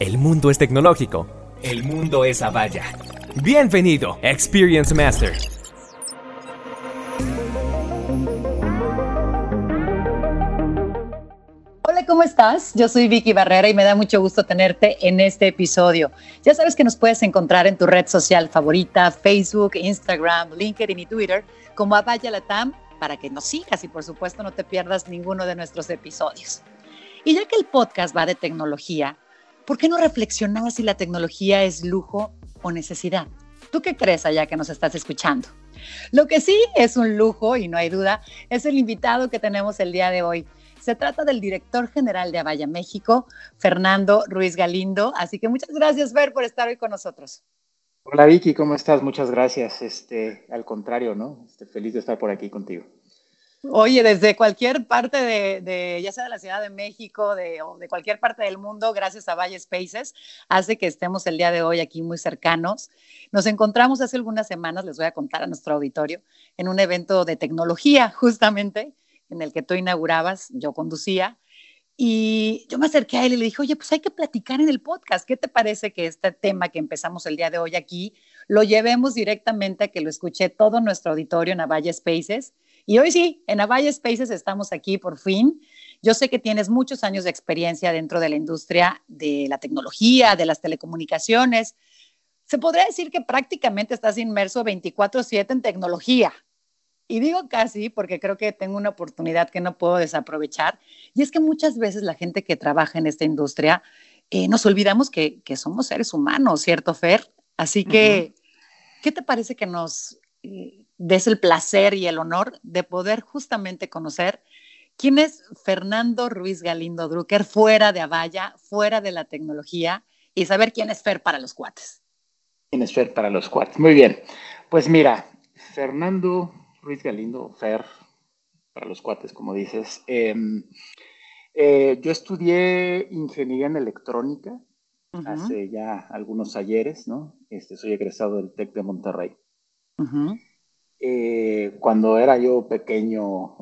El mundo es tecnológico. El mundo es Avaya. Bienvenido, Experience Master. Hola, ¿cómo estás? Yo soy Vicky Barrera y me da mucho gusto tenerte en este episodio. Ya sabes que nos puedes encontrar en tu red social favorita, Facebook, Instagram, LinkedIn y Twitter, como Avaya Latam, para que nos sigas y por supuesto no te pierdas ninguno de nuestros episodios. Y ya que el podcast va de tecnología, ¿por qué no reflexionar si la tecnología es lujo o necesidad? ¿Tú qué crees allá que nos estás escuchando? Lo que sí es un lujo, y no hay duda, es el invitado que tenemos el día de hoy. Se trata del director general de Avaya México, Fernando Ruiz Galindo. Así que muchas gracias, Fer, por estar hoy con nosotros. Hola Vicky, ¿cómo estás? Muchas gracias. Este, al contrario, ¿no? Este, feliz de estar por aquí contigo. Oye, desde cualquier parte de, ya sea de la Ciudad de México de, o de cualquier parte del mundo, gracias a Valle Spaces, hace que estemos el día de hoy aquí muy cercanos. Nos encontramos hace algunas semanas, les voy a contar a nuestro auditorio, en un evento de tecnología, justamente, en el que tú inaugurabas, yo conducía, y yo me acerqué a él y le dije, oye, pues hay que platicar en el podcast. ¿Qué te parece que este tema que empezamos el día de hoy aquí lo llevemos directamente a que lo escuche todo nuestro auditorio en Valle Spaces? Y hoy sí, en Avaya Spaces estamos aquí por fin. Yo sé que tienes muchos años de experiencia dentro de la industria de la tecnología, de las telecomunicaciones. Se podría decir que prácticamente estás inmerso 24/7 en tecnología. Y digo casi porque creo que tengo una oportunidad que no puedo desaprovechar. Y es que muchas veces la gente que trabaja en esta industria eh, nos olvidamos que, somos seres humanos, ¿cierto, Fer? Así que, ¿qué te parece que nos eh, des el placer y el honor de poder justamente conocer quién es Fernando Ruiz Galindo Drucker fuera de Avaya, fuera de la tecnología y saber quién es Fer para los cuates. ¿Quién es Fer para los cuates? Muy bien. Pues mira, Fernando Ruiz Galindo, Fer para los cuates, como dices. Em, eh, yo estudié ingeniería en electrónica hace ya algunos ayeres, ¿no? Este, soy egresado del TEC de Monterrey. Eh, cuando era yo pequeño,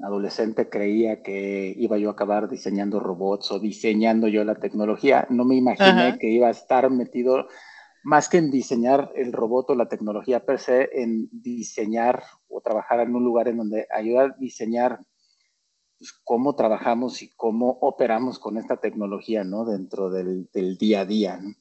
adolescente, creía que iba yo a acabar diseñando robots o diseñando yo la tecnología. No me imaginé que iba a estar metido más que en diseñar el robot o la tecnología per se, en diseñar o trabajar en un lugar en donde ayuda a diseñar pues, cómo trabajamos y cómo operamos con esta tecnología, ¿no? Dentro del, del día a día, ¿no?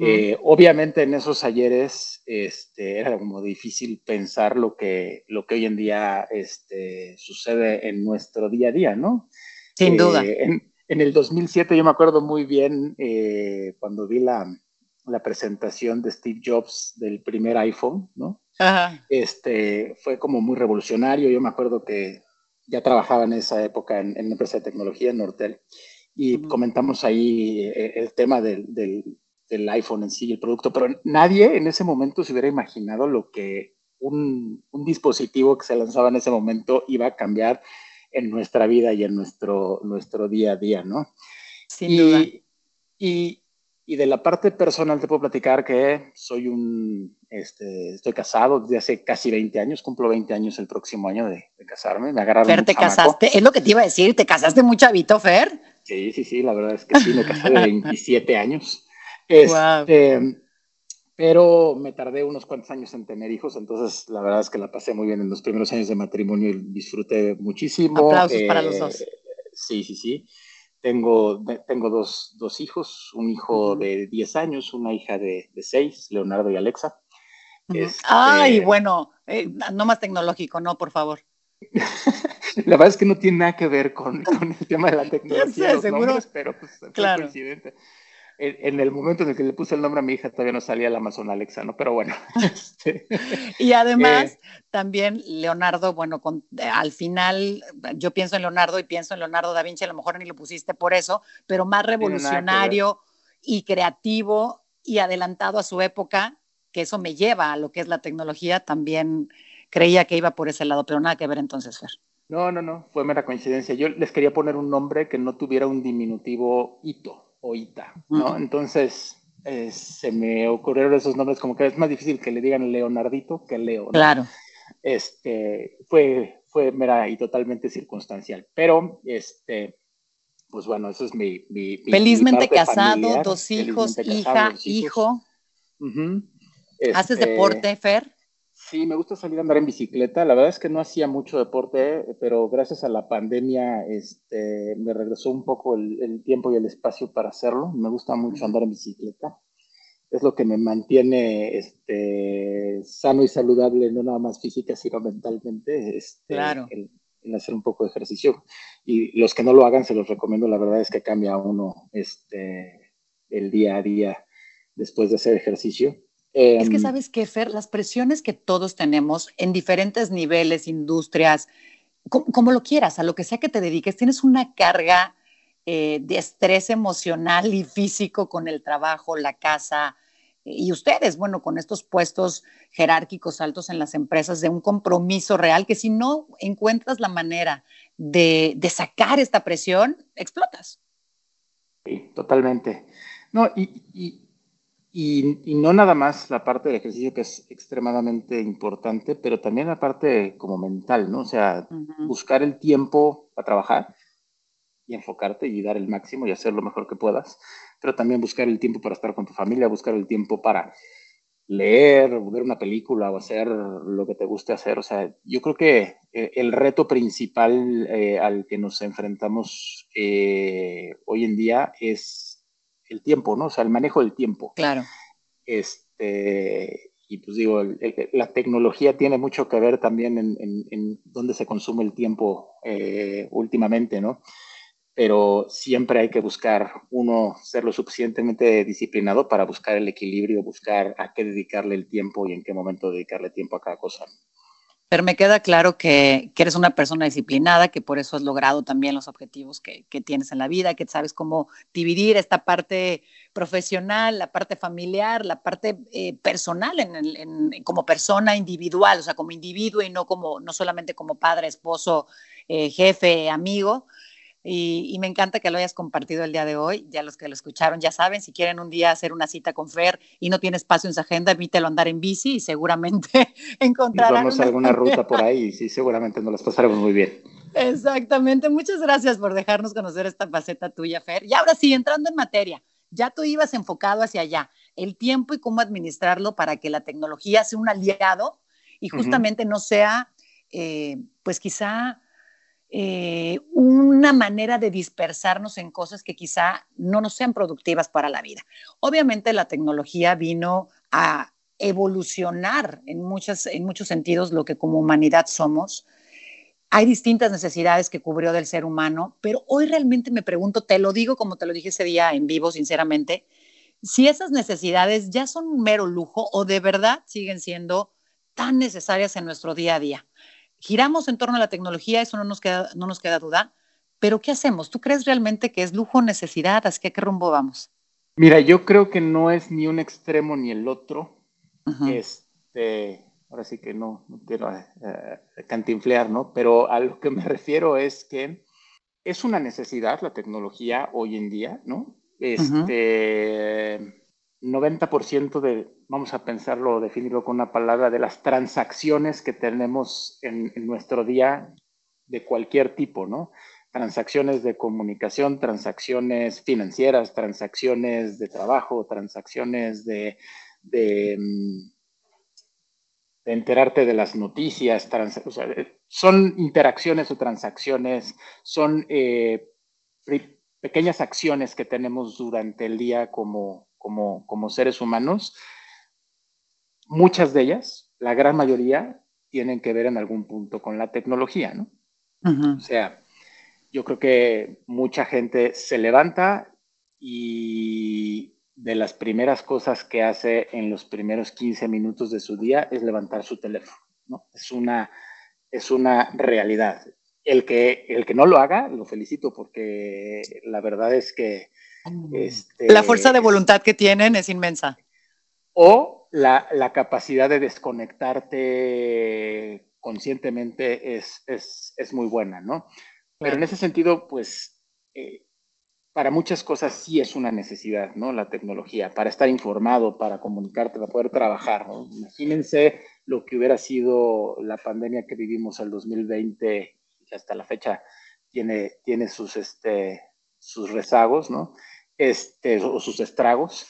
Eh, obviamente en esos ayeres este, era como difícil pensar lo que, lo que hoy en día este, sucede en nuestro día a día, ¿no? Sin eh, duda. En, el 2007 yo me acuerdo muy bien eh, cuando vi la, la, presentación de Steve Jobs del primer iPhone, ¿no? Este, fue como muy revolucionario. Yo me acuerdo que ya trabajaba en esa época en, en una empresa de tecnología en Nortel y comentamos ahí el tema del, del del iPhone en sí, el producto, pero nadie en ese momento se hubiera imaginado lo que un, dispositivo que se lanzaba en ese momento iba a cambiar en nuestra vida y en nuestro, nuestro día a día, ¿no? Sin y, duda. Y, de la parte personal te puedo platicar que soy un, este, estoy casado desde hace casi 20 años, cumplo 20 años el próximo año de, casarme, me agarraron Fer, ¿te casaste? Es lo que te iba a decir, ¿te casaste muy chavito, Fer? Sí, sí, sí, la verdad es que sí, me casé de 27 años. Este, pero me tardé unos cuantos años en tener hijos, entonces la verdad es que la pasé muy bien en los primeros años de matrimonio y disfruté muchísimo. Aplausos para los dos. Eh, sí, sí, sí. Tengo, tengo dos, dos hijos, un hijo de 10 años, una hija de, de 6, Leonardo y Alexa. Este, Ay, bueno, eh, no más tecnológico, no, por favor. la verdad es que no tiene nada que ver con, con el tema de la tecnología, seguro. pero pues fue claro. coincidente en, el momento en el que le puse el nombre a mi hija todavía no salía el Amazon Alexa, ¿no? Pero bueno. Este, y además, eh, también Leonardo, bueno, al final yo pienso en Leonardo y pienso en Leonardo da Vinci, a lo mejor ni lo pusiste por eso, pero más revolucionario y creativo y adelantado a su época, que eso me lleva a lo que es la tecnología, también creía que iba por ese lado, pero nada que ver entonces, Fer. No, no, no, fue mera coincidencia. Yo les quería poner un nombre que no tuviera un diminutivo hito. Oita, ¿no? Entonces, eh, se me ocurrieron esos nombres como que es más difícil que le digan Leonardito que Leo. Claro. Este, fue, fue mera y totalmente circunstancial. Pero, este, pues bueno, eso es mi... felizmente casado, dos hijos, hija, hijo. ¿Haces este, deporte, Fer? Sí, me gusta salir a andar en bicicleta. La verdad es que no hacía mucho deporte, pero gracias a la pandemia este, me regresó un poco el, tiempo y el espacio para hacerlo. Me gusta mucho andar en bicicleta. Es lo que me mantiene este, sano y saludable, no nada más física, sino mentalmente. Este, claro en hacer un poco de ejercicio. Y los que no lo hagan, se los recomiendo. La verdad es que cambia uno este, el día a día después de hacer ejercicio. Es que em, sabes que, Fer, las presiones que todos tenemos en diferentes niveles, industrias, como, lo quieras, a lo que sea que te dediques, tienes una carga eh, de estrés emocional y físico con el trabajo, la casa, y ustedes, bueno, con estos puestos jerárquicos altos en las empresas, de un compromiso real que si no encuentras la manera de, sacar esta presión, explotas. Sí, totalmente. No, y, no nada más la parte del ejercicio que es extremadamente importante, pero también la parte como mental, ¿no? O sea, buscar el tiempo para trabajar y enfocarte y dar el máximo y hacer lo mejor que puedas pero también buscar el tiempo para estar con tu familia, buscar el tiempo para leer, ver una película o hacer lo que te guste hacer. O sea, yo creo que eh, el reto principal eh, al que nos enfrentamos eh, hoy en día es el tiempo, ¿no? O sea, el manejo del tiempo. Claro. Este, y pues digo, la tecnología tiene mucho que ver también en, en dónde se consume el tiempo últimamente, ¿no? pero siempre hay que buscar uno ser lo suficientemente disciplinado para buscar el equilibrio, buscar a qué dedicarle el tiempo y en qué momento dedicarle tiempo a cada cosa. Pero me queda claro que, eres una persona disciplinada, que por eso has logrado también los objetivos que, tienes en la vida, que sabes cómo dividir esta parte profesional, la parte familiar, la parte eh, personal en, como persona individual, o sea, como individuo y no, como, no solamente como padre, esposo, eh, jefe, amigo. Y, me encanta que lo hayas compartido el día de hoy. Ya los que lo escucharon ya saben, si quieren un día hacer una cita con Fer y no tiene espacio en su agenda, invítelo a andar en bici y seguramente encontrarán. Vamos a alguna ruta por ahí y sí, seguramente nos las pasaremos muy bien. Exactamente. Muchas gracias por dejarnos conocer esta faceta tuya, Fer. Y ahora sí, entrando en materia, ya tú ibas enfocado hacia allá, el tiempo y cómo administrarlo para que la tecnología sea un aliado y justamente no sea, eh, pues quizá eh, una manera de dispersarnos en cosas que quizá no nos sean productivas para la vida. Obviamente la tecnología vino a evolucionar en, muchas, en muchos sentidos lo que como humanidad somos. Hay distintas necesidades que cubrió del ser humano, pero hoy realmente me pregunto, te lo digo como te lo dije ese día en vivo, sinceramente, si esas necesidades ya son un mero lujo o de verdad siguen siendo tan necesarias en nuestro día a día giramos en torno a la tecnología, eso no nos queda, no nos queda duda, pero ¿qué hacemos? ¿Tú crees realmente que es lujo o necesidad? ¿Así que a qué rumbo vamos? Mira, yo creo que no es ni un extremo ni el otro. Este, ahora sí que no, quiero eh, cantinflear, ¿no? Pero a lo que me refiero es que es una necesidad la tecnología hoy en día, ¿no? Este, 90% de, vamos a pensarlo, definirlo con una palabra, de las transacciones que tenemos en, nuestro día de cualquier tipo, ¿no? Transacciones de comunicación, transacciones financieras, transacciones de trabajo, transacciones de, mm, enterarte de las noticias, son interacciones o transacciones, son eh, pequeñas acciones que tenemos durante el día como, como, seres humanos, muchas de ellas, la gran mayoría, tienen que ver en algún punto con la tecnología, ¿no? O sea, yo creo que mucha gente se levanta y de las primeras cosas que hace en los primeros 15 minutos de su día es levantar su teléfono, ¿no? Es una, es una realidad. El que, el que no lo haga, lo felicito porque la verdad es que este, la fuerza de voluntad que tienen es inmensa. O la, capacidad de desconectarte conscientemente es, muy buena, ¿no? Pero en ese sentido, pues, eh, para muchas cosas sí es una necesidad, ¿no? La tecnología, para estar informado, para comunicarte, para poder trabajar, ¿no? Imagínense lo que hubiera sido la pandemia que vivimos el 2020 y hasta la fecha tiene, tiene sus, este, sus rezagos, ¿no? Este, o sus estragos,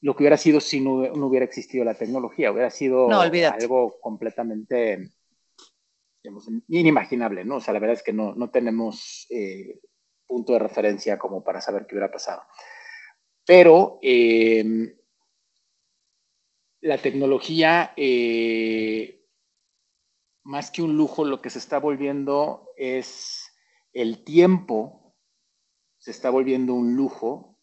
lo que hubiera sido si no, hubiera existido la tecnología, hubiera sido algo completamente inimaginable, ¿no? O sea, la verdad es que no, no tenemos eh, punto de referencia como para saber qué hubiera pasado. Pero em, la tecnología, eh, más que un lujo, lo que se está volviendo es el tiempo, se está volviendo un lujo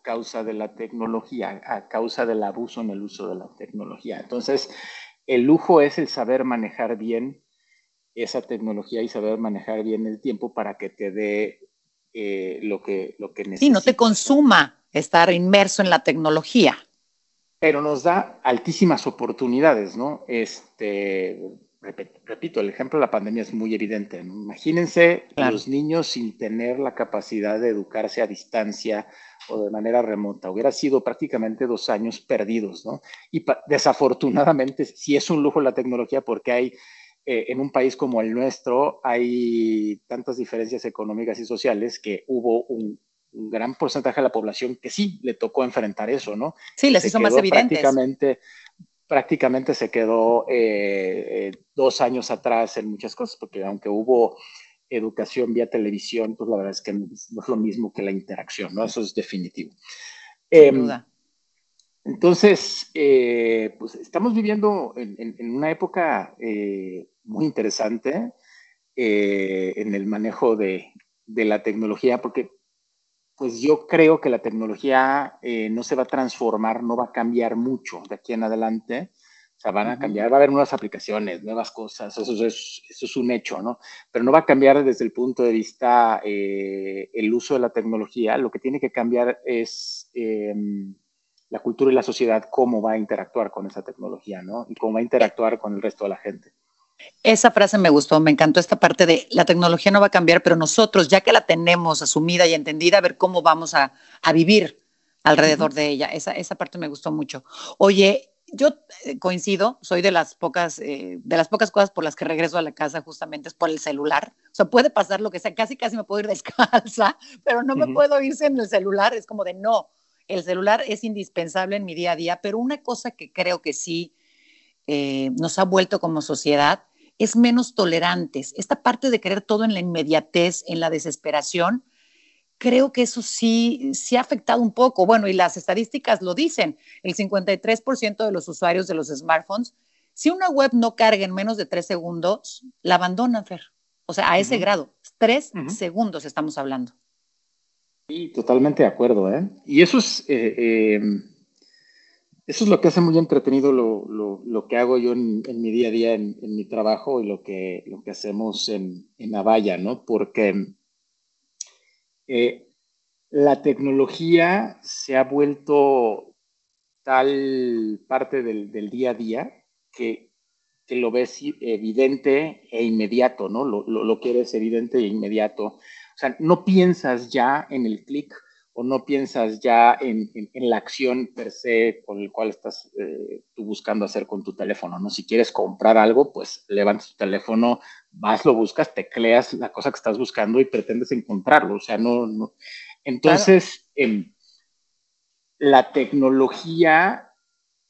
a causa de la tecnología, a causa del abuso en el uso de la tecnología. Entonces, el lujo es el saber manejar bien esa tecnología y saber manejar bien el tiempo para que te dé eh, lo, que, lo que necesitas. Sí, no te consuma estar inmerso en la tecnología. Pero nos da altísimas oportunidades, ¿no? Este, repito, el ejemplo de la pandemia es muy evidente. Imagínense los niños sin tener la capacidad de educarse a distancia o de manera remota. Hubiera sido prácticamente dos años perdidos, ¿no? Y desafortunadamente, sí es un lujo la tecnología porque hay eh, en un país como el nuestro hay tantas diferencias económicas y sociales que hubo un, gran porcentaje de la población que sí le tocó enfrentar eso, ¿no? Sí, les hizo más evidentes. Prácticamente, prácticamente se quedó eh, eh, dos años atrás en muchas cosas, porque aunque hubo educación vía televisión, pues la verdad es que no es lo mismo que la interacción, ¿no? Eso es definitivo. Sin em, duda. Entonces, pues estamos viviendo en, una época muy interesante eh, en el manejo de, la tecnología, porque pues yo creo que la tecnología eh, no se va a transformar, no va a cambiar mucho de aquí en adelante. O sea, van a cambiar, va a haber nuevas aplicaciones, nuevas cosas, eso es, eso es un hecho, ¿no? Pero no va a cambiar desde el punto de vista eh, el uso de la tecnología. Lo que tiene que cambiar es em, la cultura y la sociedad, cómo va a interactuar con esa tecnología, ¿no? Y cómo va a interactuar con el resto de la gente. Esa frase me gustó, me encantó esta parte de la tecnología no va a cambiar, pero nosotros, ya que la tenemos asumida y entendida, a ver cómo vamos a, vivir alrededor de ella. Esa, esa parte me gustó mucho. Oye, yo eh, coincido, soy de las pocas, eh, de las pocas cosas por las que regreso a la casa justamente es por el celular. O sea, puede pasar lo que sea, casi casi me puedo ir descalza, pero no me puedo ir sin el celular. Es como de no, el celular es indispensable en mi día a día, pero una cosa que creo que sí eh, nos ha vuelto como sociedad es menos tolerantes. Esta parte de querer todo en la inmediatez, en la desesperación, creo que eso sí, sí ha afectado un poco. Bueno, y las estadísticas lo dicen, el 53% de los usuarios de los smartphones, si una web no carga en menos de tres segundos, la abandonan, Fer. O sea, a ese grado, tres segundos estamos hablando. Sí, totalmente de acuerdo, ¿eh? Y eso es, eh, eh, eso es lo que hace muy entretenido lo, que hago yo en, mi día a día, en, mi trabajo y lo que, lo que hacemos en, en Avaya, ¿no? Porque eh, la tecnología se ha vuelto tal parte del, día a día que, que, lo ves evidente e inmediato, ¿no? Lo, lo, quieres evidente e inmediato. O sea, no piensas ya en el clic o no piensas ya en, la acción per se con el cual estás eh, tú buscando hacer con tu teléfono, ¿no? Si quieres comprar algo, pues levantas tu teléfono, vas, lo buscas, tecleas la cosa que estás buscando y pretendes encontrarlo, o sea, no. Entonces, em, la tecnología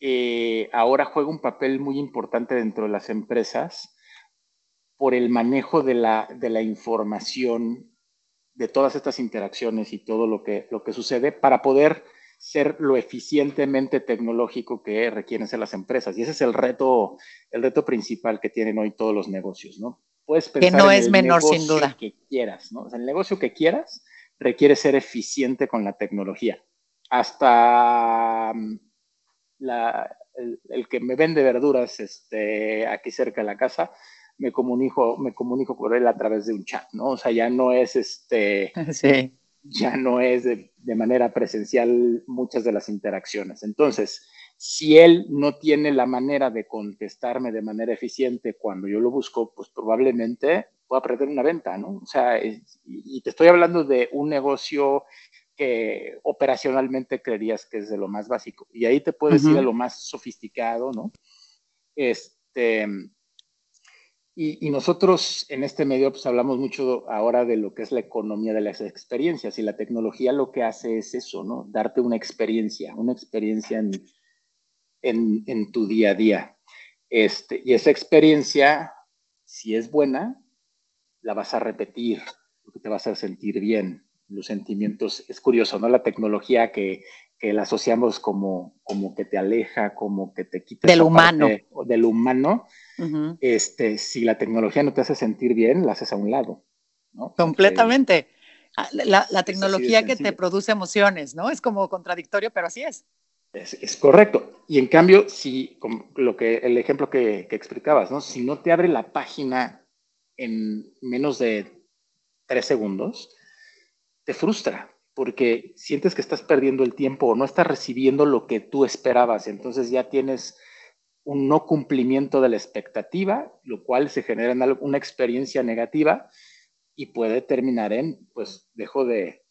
eh, ahora juega un papel muy importante dentro de las empresas por el manejo de la, de la información de todas estas interacciones y todo lo que, lo que sucede para poder ser lo eficientemente tecnológico que requieren ser las empresas. Y ese es el reto, el reto principal que tienen hoy todos los negocios, ¿no? Puedes pensar que no es menor, sin duda. que quieras, ¿no? el negocio que quieras requiere ser eficiente con la tecnología. Hasta mm, el, el, que me vende verduras este, aquí cerca de la casa, me comunico, me comunico con él a través de un chat, ¿no? O sea, ya no es este, sí. ya no es de, manera presencial muchas de las interacciones. Entonces, si él no tiene la manera de contestarme de manera eficiente cuando yo lo busco, pues probablemente pueda perder una venta, ¿no? O sea, y te estoy hablando de un negocio que operacionalmente creerías que es de lo más básico. Y ahí te puedes ir a lo más sofisticado, ¿no? Este, Y, nosotros en este medio pues hablamos mucho ahora de lo que es la economía de las experiencias y la tecnología lo que hace es eso, ¿no? Darte una experiencia, una experiencia en, en, en tu día a día. Este, y esa experiencia, si es buena, la vas a repetir, porque te va a sentir bien. Los sentimientos, es curioso, ¿no? La tecnología que, que la asociamos como, como que te aleja, como que te quita del humano. del humano. este, si la tecnología no te hace sentir bien, la haces a un lado. ¿no? Completamente. Ah, la, la tecnología que te produce emociones, ¿no? Es como contradictorio, pero así es. Es, correcto. Y en cambio, si lo que, el ejemplo que, que, explicabas, ¿no? Si no te abre la página en menos de tres segundos, te frustra porque sientes que estás perdiendo el tiempo o no estás recibiendo lo que tú esperabas. Entonces ya tienes un no cumplimiento de la expectativa, lo cual se genera en una experiencia negativa y puede terminar en, pues, dejo de,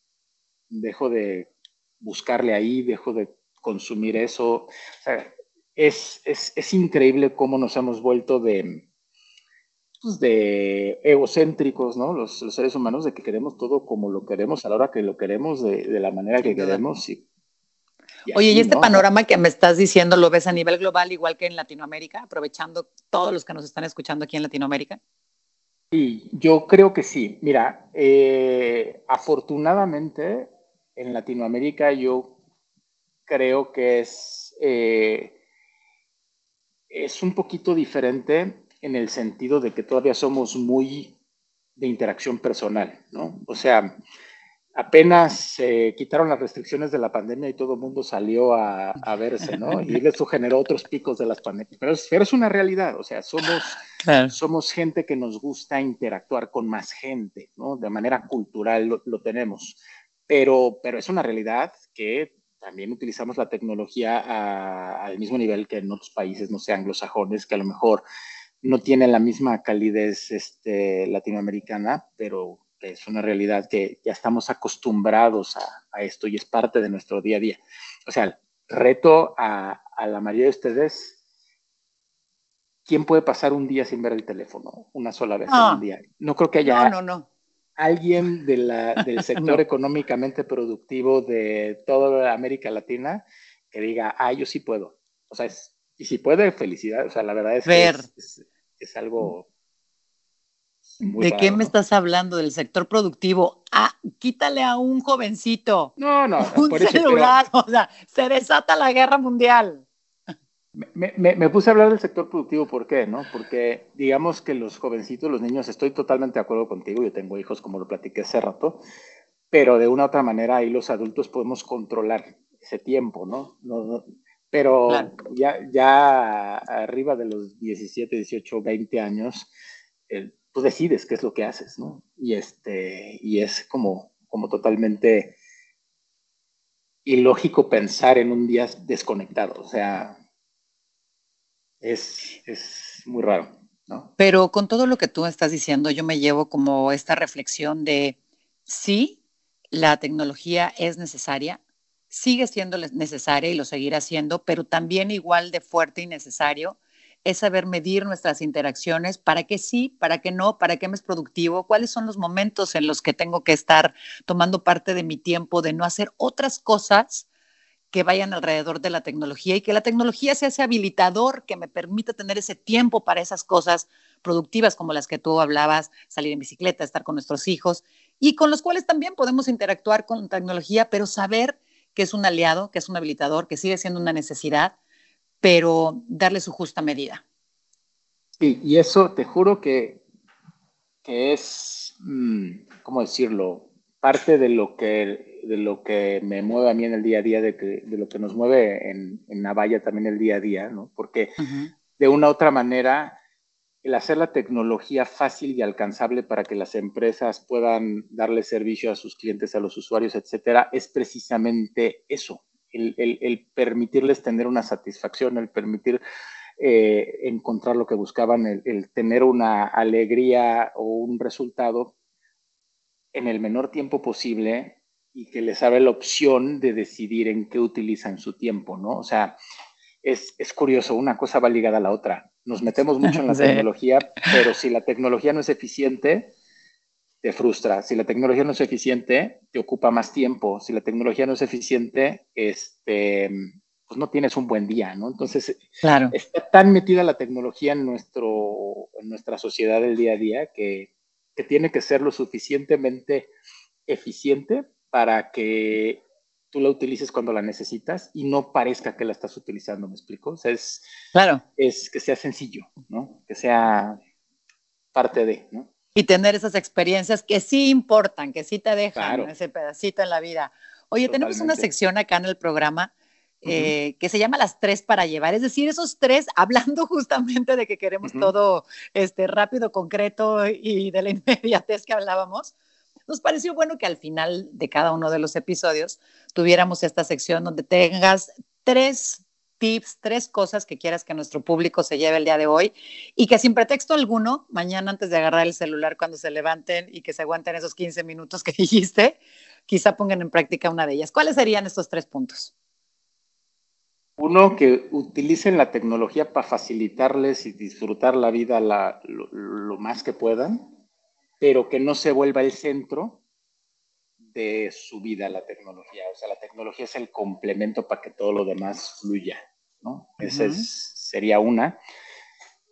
dejo de buscarle ahí, dejo de consumir eso. O sea, es, es, es increíble cómo nos hemos vuelto de, pues de egocéntricos, ¿no? Los, seres humanos, de que queremos todo como lo queremos, a la hora que lo queremos, de, la manera que queremos. Y, Oye, ¿y este panorama que me estás diciendo lo ves a nivel global igual que en Latinoamérica, aprovechando todos los que nos están escuchando aquí en Latinoamérica? Sí, yo creo que sí. Mira, eh, afortunadamente en Latinoamérica yo creo que es, eh, es un poquito diferente en el sentido de que todavía somos muy de interacción personal, ¿no? O sea, apenas se quitaron las restricciones de la pandemia y todo el mundo salió a, verse, ¿no? Y eso generó otros picos de las pandemias. Pero es, una realidad, o sea, somos, somos gente que nos gusta interactuar con más gente, ¿no? De manera cultural lo, lo tenemos. Pero, pero es una realidad que también utilizamos la tecnología al mismo nivel que en otros países, no sé, anglosajones, que a lo mejor no tienen la misma calidez este, latinoamericana, pero es una realidad que ya estamos acostumbrados a, esto y es parte de nuestro día a día. O sea, reto a, la mayoría de ustedes, ¿quién puede pasar un día sin ver el teléfono? Una sola vez en un día. No creo que haya... No, no, no alguien de la, del sector económicamente productivo de toda América Latina que diga, ah, yo sí puedo. O sea, y si puede, felicidad. O sea, la verdad es que es, algo... ¿De qué me estás hablando? ¿Del sector productivo? Ah, quítale a un jovencito. No, no. Un celular, o sea, se desata la guerra mundial. Me, puse a hablar del sector productivo, ¿por qué? No? Porque digamos que los jovencitos, los niños, estoy totalmente de acuerdo contigo, yo tengo hijos como lo platiqué hace rato, pero de una u otra manera ahí los adultos podemos controlar ese tiempo, ¿no? Pero ya, ya arriba de los 17, 18, 20 años, eh, tú decides qué es lo que haces, ¿no? Y, este, y es como, como totalmente ilógico pensar en un día desconectado, o sea, es, es muy raro, ¿no? Pero con todo lo que tú estás diciendo, yo me llevo como esta reflexión de sí, la tecnología es necesaria, sigue siendo necesaria y lo seguirá siendo, pero también igual de fuerte y necesario es saber medir nuestras interacciones, para qué sí, para qué no, para qué me es productivo, cuáles son los momentos en los que tengo que estar tomando parte de mi tiempo, de no hacer otras cosas que vayan alrededor de la tecnología y que la tecnología sea ese habilitador que me permita tener ese tiempo para esas cosas productivas como las que tú hablabas, salir en bicicleta, estar con nuestros hijos y con los cuales también podemos interactuar con tecnología, pero saber que es un aliado, que es un habilitador, que sigue siendo una necesidad, pero darle su justa medida. Sí, y eso te juro que, que es, mm, ¿cómo decirlo? Parte de lo que de lo que me mueve a mí en el día a día, de, de lo que nos mueve en, en Navalla también el día a día, ¿no? Porque de una u otra manera, el hacer la tecnología fácil y alcanzable para que las empresas puedan darle servicio a sus clientes, a los usuarios, etcétera, es precisamente eso, el, el, permitirles tener una satisfacción, el permitir eh, encontrar lo que buscaban, el, tener una alegría o un resultado en el menor tiempo posible y que les abre la opción de decidir en qué utilizan su tiempo, ¿no? O sea, es, es curioso, una cosa va ligada a la otra. Nos metemos mucho en la tecnología, pero si la tecnología no es eficiente, te frustra. Si la tecnología no es eficiente, te ocupa más tiempo. Si la tecnología no es eficiente, este, pues no tienes un buen día, ¿no? Entonces, claro. está tan metida la tecnología en, nuestro, en nuestra sociedad del día a día que, que tiene que ser lo suficientemente eficiente para que tú la utilices cuando la necesitas y no parezca que la estás utilizando, ¿me explico? O sea, es, claro. es que sea sencillo, ¿no? Que sea parte de, ¿no? Y tener esas experiencias que sí importan, que sí te dejan ese pedacito en la vida. Oye, tenemos una sección acá en el programa eh, que se llama Las Tres para Llevar. Es decir, esos tres, hablando justamente de que queremos todo este, rápido, concreto y de la inmediatez que hablábamos, nos pareció bueno que al final de cada uno de los episodios tuviéramos esta sección donde tengas tres tips, tres cosas que quieras que nuestro público se lleve el día de hoy y que sin pretexto alguno, mañana antes de agarrar el celular cuando se levanten y que se aguanten esos 15 minutos que dijiste, quizá pongan en práctica una de ellas. ¿Cuáles serían estos tres puntos? Uno, que utilicen la tecnología para facilitarles y disfrutar la vida lo más que puedan pero que no se vuelva el centro de su vida la tecnología. O sea, la tecnología es el complemento para que todo lo demás fluya, ¿no? Esa sería una.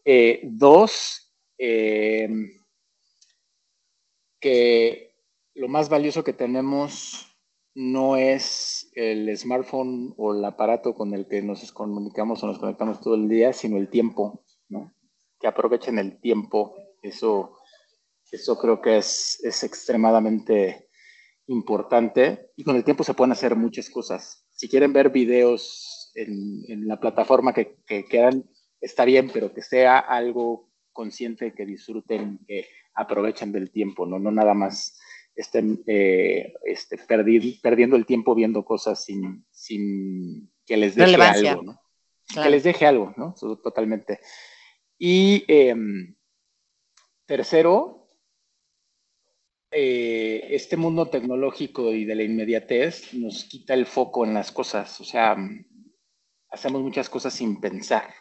Eh, dos, eh, que lo más valioso que tenemos no es el smartphone o el aparato con el que nos comunicamos o nos conectamos todo el día, sino el tiempo, ¿no? Que aprovechen el tiempo. Eso eso creo que es, es extremadamente importante y con el tiempo se pueden hacer muchas cosas. Si quieren ver videos en, en la plataforma que, que, quieran, está bien, pero que sea algo consciente, que disfruten, que aprovechen del tiempo, no, no nada más estén eh, este, perdiendo el tiempo viendo cosas sin, sin que les deje algo, ¿no? Que les deje algo, ¿no? Totalmente. Y em, tercero, eh, este mundo tecnológico y de la inmediatez nos quita el foco en las cosas, o sea, hacemos muchas cosas sin pensar.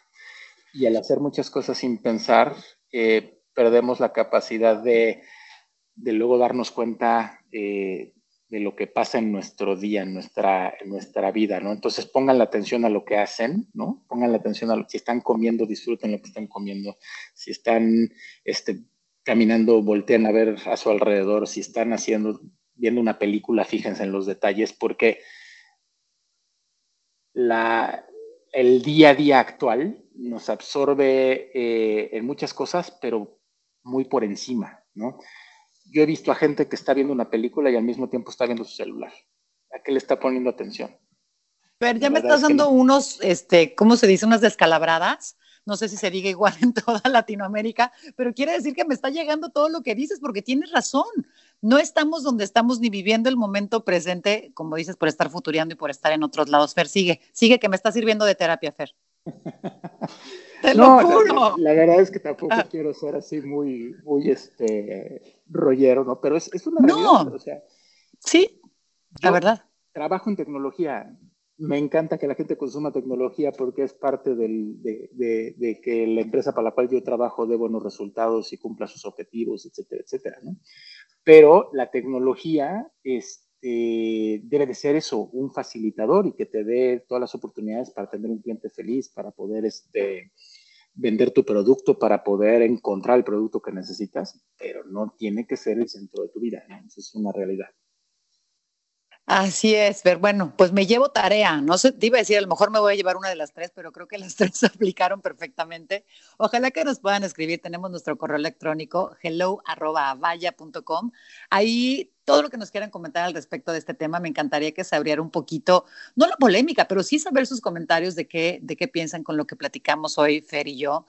Y al hacer muchas cosas sin pensar, eh, perdemos la capacidad de, luego darnos cuenta eh, de lo que pasa en nuestro día, en nuestra, en nuestra vida, ¿no? Entonces pongan la atención a lo que hacen, ¿no? Pongan la atención a lo que si están comiendo, disfruten lo que están comiendo. Si están este, caminando, voltean a ver a su alrededor, si están haciendo, viendo una película, fíjense en los detalles, porque la, el día a día actual nos absorbe eh, en muchas cosas, pero muy por encima, ¿no? Yo he visto a gente que está viendo una película y al mismo tiempo está viendo su celular. ¿A qué le está poniendo atención? Pero ya me estás dando unos, este, ¿cómo se dice? Unas descalabradas no sé si se diga igual en toda Latinoamérica, pero quiere decir que me está llegando todo lo que dices porque tienes razón. No estamos donde estamos ni viviendo el momento presente, como dices, por estar futureando y por estar en otros lados. Fer, sigue, sigue que me está sirviendo de terapia, Fer. Te lo juro. La, verdad es que tampoco ah. quiero ser así muy, muy este rollero, ¿no? Pero es, una realidad. No. O sea, sí, la verdad. Trabajo en tecnología, me encanta que la gente consuma tecnología porque es parte de, que la empresa para la cual yo trabajo dé buenos resultados y cumpla sus objetivos, etcétera, etcétera. Pero la tecnología este, debe de ser eso, un facilitador y que te dé todas las oportunidades para tener un cliente feliz, para poder este, vender tu producto, para poder encontrar el producto que necesitas, pero no tiene que ser el centro de tu vida, ¿no? Eso es una realidad. Así es, pero bueno, pues me llevo tarea. No sé, te iba a decir, a lo mejor me voy a llevar una de las tres, pero creo que las tres se aplicaron perfectamente. Ojalá que nos puedan escribir. Tenemos nuestro correo electrónico hello.vaya.com. Ahí todo lo que nos quieran comentar al respecto de este tema, me encantaría que se abriera un poquito, no la polémica, pero sí saber sus comentarios de qué, de qué piensan con lo que platicamos hoy, Fer y yo.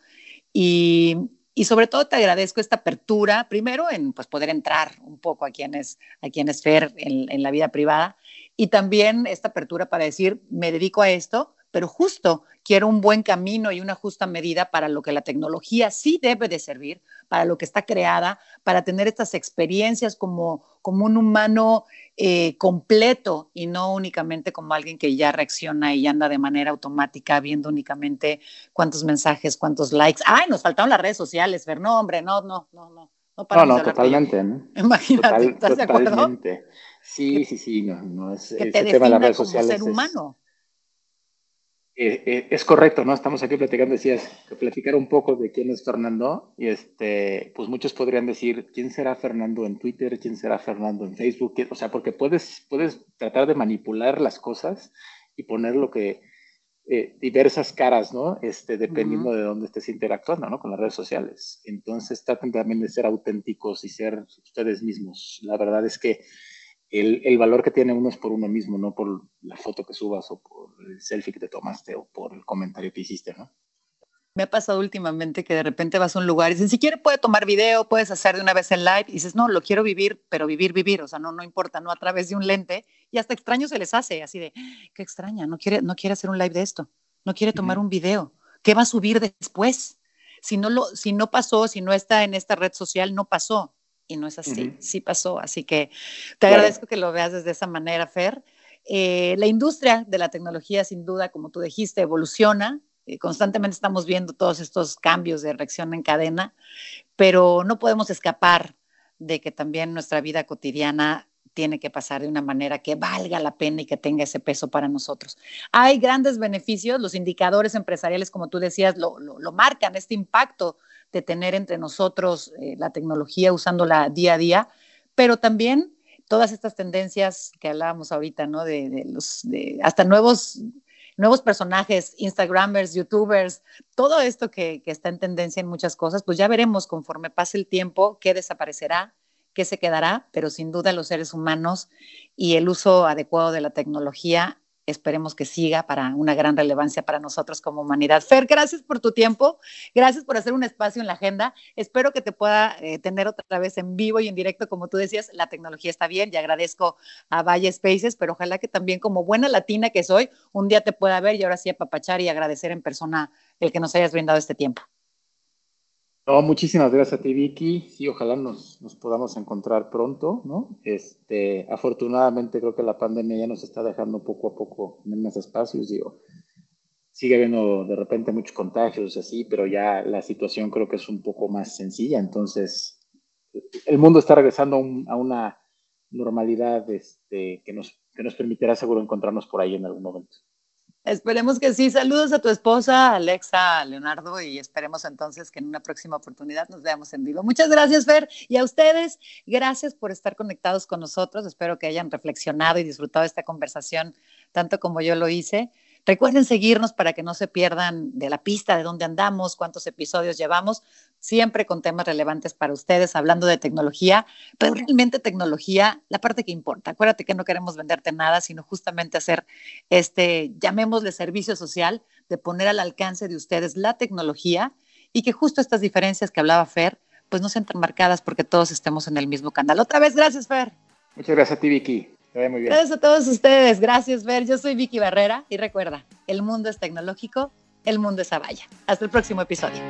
Y, y sobre todo te agradezco esta apertura, primero en pues, poder entrar un poco a quien es, a Fer en, la vida privada y también esta apertura para decir, me dedico a esto, pero justo quiero un buen camino y una justa medida para lo que la tecnología sí debe de servir, para lo que está creada, para tener estas experiencias como, como un humano eh, completo y no únicamente como alguien que ya reacciona y anda de manera automática viendo únicamente cuántos mensajes, cuántos likes. Ay, nos faltaron las redes sociales, Fer. No, hombre, no, no, no, no. No, no, totalmente. ¿no? Imagínate, ¿estás de acuerdo? Totalmente. Sí, sí, sí, no, no es que te tema de las redes sociales. Ser humano. Eh, eh, es correcto, ¿no? Estamos aquí platicando, decías, que platicar un poco de quién es Fernando, y este, pues muchos podrían decir, ¿quién será Fernando en Twitter? ¿Quién será Fernando en Facebook? O sea, porque puedes, puedes tratar de manipular las cosas y poner lo que, eh, diversas caras, ¿no? Este, dependiendo de dónde estés interactuando, ¿no? Con las redes sociales. Entonces, traten también de ser auténticos y ser ustedes mismos. La verdad es que el, el, valor que tiene uno es por uno mismo, no por la foto que subas o por el selfie que te tomaste o por el comentario que hiciste, ¿no? Me ha pasado últimamente que de repente vas a un lugar y dicen, si quieres puede tomar video, puedes hacer de una vez el live, y dices, no, lo quiero vivir, pero vivir, vivir, o sea, no, no importa, no a través de un lente, y hasta extraño se les hace, así de, qué extraña, no quiere, no quiere hacer un live de esto, no quiere tomar un video, ¿qué va a subir después? Si no, lo, si no pasó, si no está en esta red social, no pasó y no es así, sí pasó. Así que te agradezco que lo veas desde esa manera, Fer. Eh, la industria de la tecnología, sin duda, como tú dijiste, evoluciona. Eh, constantemente estamos viendo todos estos cambios de reacción en cadena, pero no podemos escapar de que también nuestra vida cotidiana tiene que pasar de una manera que valga la pena y que tenga ese peso para nosotros. Hay grandes beneficios, los indicadores empresariales, como tú decías, lo, lo marcan, este impacto de tener entre nosotros eh, la tecnología usándola día a día, pero también todas estas tendencias que hablábamos ahorita, ¿no? De, los, de hasta nuevos, nuevos personajes, Instagramers, YouTubers, todo esto que, que está en tendencia en muchas cosas, pues ya veremos conforme pase el tiempo qué desaparecerá, qué se quedará, pero sin duda los seres humanos y el uso adecuado de la tecnología esperemos que siga para una gran relevancia para nosotros como humanidad. Fer, gracias por tu tiempo, gracias por hacer un espacio en la agenda. Espero que te pueda eh, tener otra vez en vivo y en directo, como tú decías, la tecnología está bien y agradezco a Valle Spaces, pero ojalá que también como buena latina que soy, un día te pueda ver y ahora sí apapachar y agradecer en persona el que nos hayas brindado este tiempo. No, muchísimas gracias a ti, Vicky. Sí, ojalá nos, nos, podamos encontrar pronto, ¿no? Este, afortunadamente creo que la pandemia ya nos está dejando poco a poco en más espacios, digo. Sigue habiendo de repente muchos contagios así, pero ya la situación creo que es un poco más sencilla. Entonces, el mundo está regresando a, una normalidad este, que, nos, que nos permitirá seguro encontrarnos por ahí en algún momento. Esperemos que sí. Saludos a tu esposa, Alexa, Leonardo, y esperemos entonces que en una próxima oportunidad nos veamos en vivo. Muchas gracias, Fer, y a ustedes, gracias por estar conectados con nosotros. Espero que hayan reflexionado y disfrutado esta conversación tanto como yo lo hice. Recuerden seguirnos para que no se pierdan de la pista de dónde andamos, cuántos episodios llevamos, siempre con temas relevantes para ustedes, hablando de tecnología, pero realmente tecnología, la parte que importa. Acuérdate que no queremos venderte nada, sino justamente hacer este, llamémosle servicio social, de poner al alcance de ustedes la tecnología y que justo estas diferencias que hablaba Fer, pues no sean tan marcadas porque todos estemos en el mismo canal. Otra vez, gracias, Fer. Muchas gracias a ti, Vicky Gracias a todos ustedes. Gracias, Ver. Yo soy Vicky Barrera y recuerda, el mundo es tecnológico, el mundo es Avaya. Hasta el próximo episodio.